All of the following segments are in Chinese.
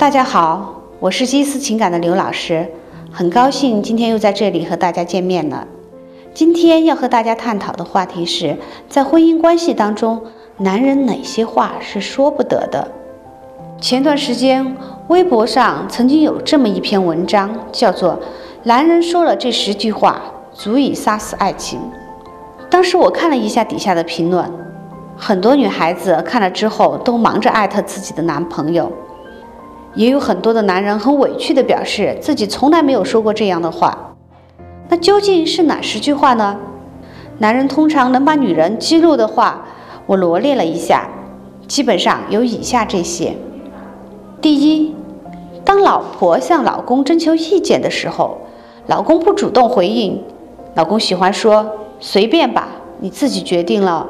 大家好，我是基思情感的刘老师，很高兴今天又在这里和大家见面了。今天要和大家探讨的话题是在婚姻关系当中，男人哪些话是说不得的？前段时间微博上曾经有这么一篇文章，叫做《男人说了这十句话足以杀死爱情》。当时我看了一下底下的评论，很多女孩子看了之后都忙着艾特自己的男朋友，也有很多的男人很委屈地表示自己从来没有说过这样的话。那究竟是哪十句话呢？男人通常能把女人激怒的话，我罗列了一下，基本上有以下这些：第一，当老婆向老公征求意见的时候，老公不主动回应，老公喜欢说“随便吧，你自己决定了”。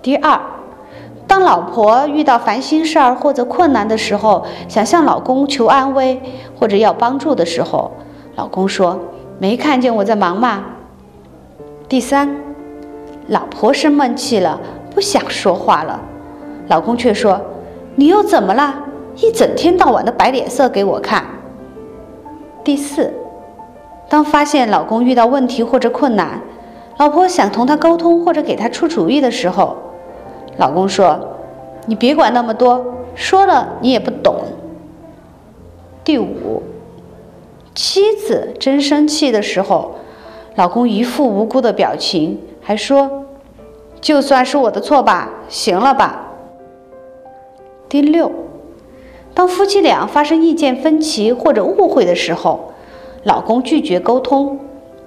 第二，当老婆遇到烦心事儿或者困难的时候，想向老公求安慰或者要帮助的时候，老公说。没看见我在忙吗？第三，老婆生闷气了，不想说话了，老公却说：“你又怎么了？一整天到晚的摆脸色给我看。”第四，当发现老公遇到问题或者困难，老婆想同他沟通或者给他出主意的时候，老公说：“你别管那么多，说了你也不懂。”第五。妻子真生气的时候，老公一副无辜的表情，还说：“就算是我的错吧，行了吧。”第六，当夫妻俩发生意见分歧或者误会的时候，老公拒绝沟通，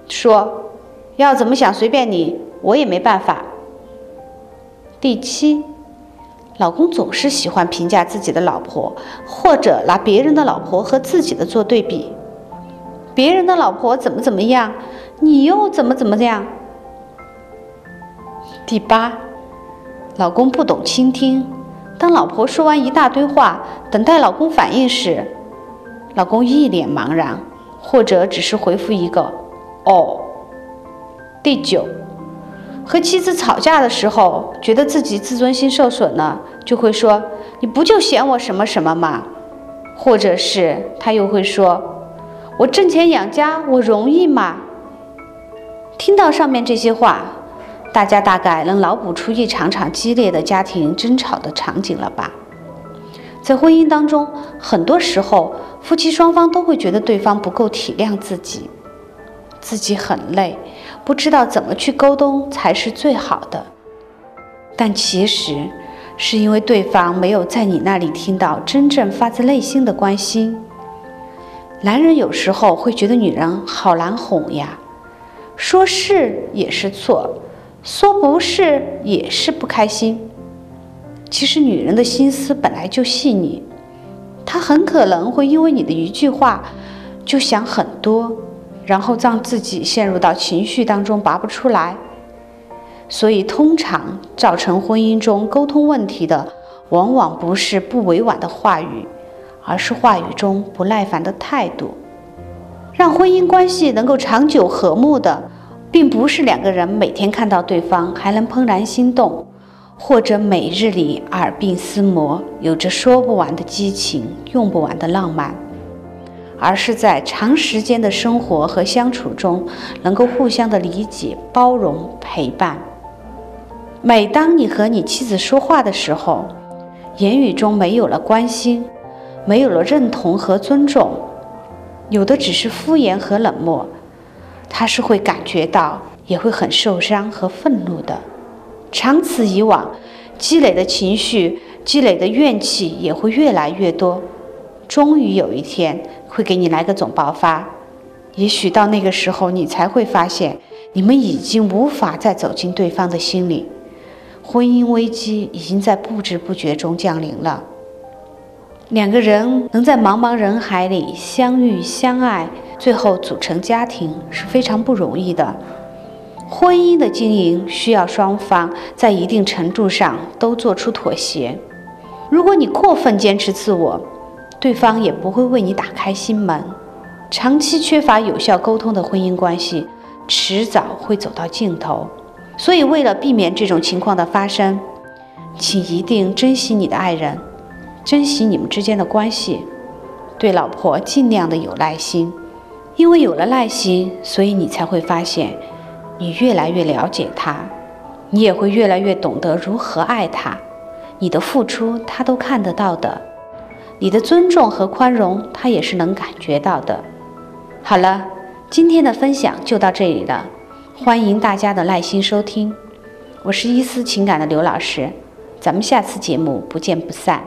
说：“要怎么想随便你，我也没办法。”第七，老公总是喜欢评价自己的老婆，或者拿别人的老婆和自己的做对比。别人的老婆怎么怎么样，你又怎么怎么样？第八，老公不懂倾听。当老婆说完一大堆话，等待老公反应时，老公一脸茫然，或者只是回复一个“哦”。第九，和妻子吵架的时候，觉得自己自尊心受损了，就会说：“你不就嫌我什么什么吗？”或者是他又会说。我挣钱养家，我容易吗？听到上面这些话，大家大概能脑补出一场场激烈的家庭争吵的场景了吧？在婚姻当中，很多时候夫妻双方都会觉得对方不够体谅自己，自己很累，不知道怎么去沟通才是最好的。但其实是因为对方没有在你那里听到真正发自内心的关心。男人有时候会觉得女人好难哄呀，说是也是错，说不是也是不开心。其实女人的心思本来就细腻，她很可能会因为你的一句话就想很多，然后让自己陷入到情绪当中拔不出来。所以，通常造成婚姻中沟通问题的，往往不是不委婉的话语。而是话语中不耐烦的态度，让婚姻关系能够长久和睦的，并不是两个人每天看到对方还能怦然心动，或者每日里耳鬓厮磨，有着说不完的激情，用不完的浪漫，而是在长时间的生活和相处中，能够互相的理解、包容、陪伴。每当你和你妻子说话的时候，言语中没有了关心。没有了认同和尊重，有的只是敷衍和冷漠，他是会感觉到，也会很受伤和愤怒的。长此以往，积累的情绪、积累的怨气也会越来越多，终于有一天会给你来个总爆发。也许到那个时候，你才会发现，你们已经无法再走进对方的心里，婚姻危机已经在不知不觉中降临了。两个人能在茫茫人海里相遇相爱，最后组成家庭是非常不容易的。婚姻的经营需要双方在一定程度上都做出妥协。如果你过分坚持自我，对方也不会为你打开心门。长期缺乏有效沟通的婚姻关系，迟早会走到尽头。所以，为了避免这种情况的发生，请一定珍惜你的爱人。珍惜你们之间的关系，对老婆尽量的有耐心，因为有了耐心，所以你才会发现，你越来越了解她，你也会越来越懂得如何爱她。你的付出，她都看得到的；你的尊重和宽容，他也是能感觉到的。好了，今天的分享就到这里了，欢迎大家的耐心收听。我是伊思情感的刘老师，咱们下次节目不见不散。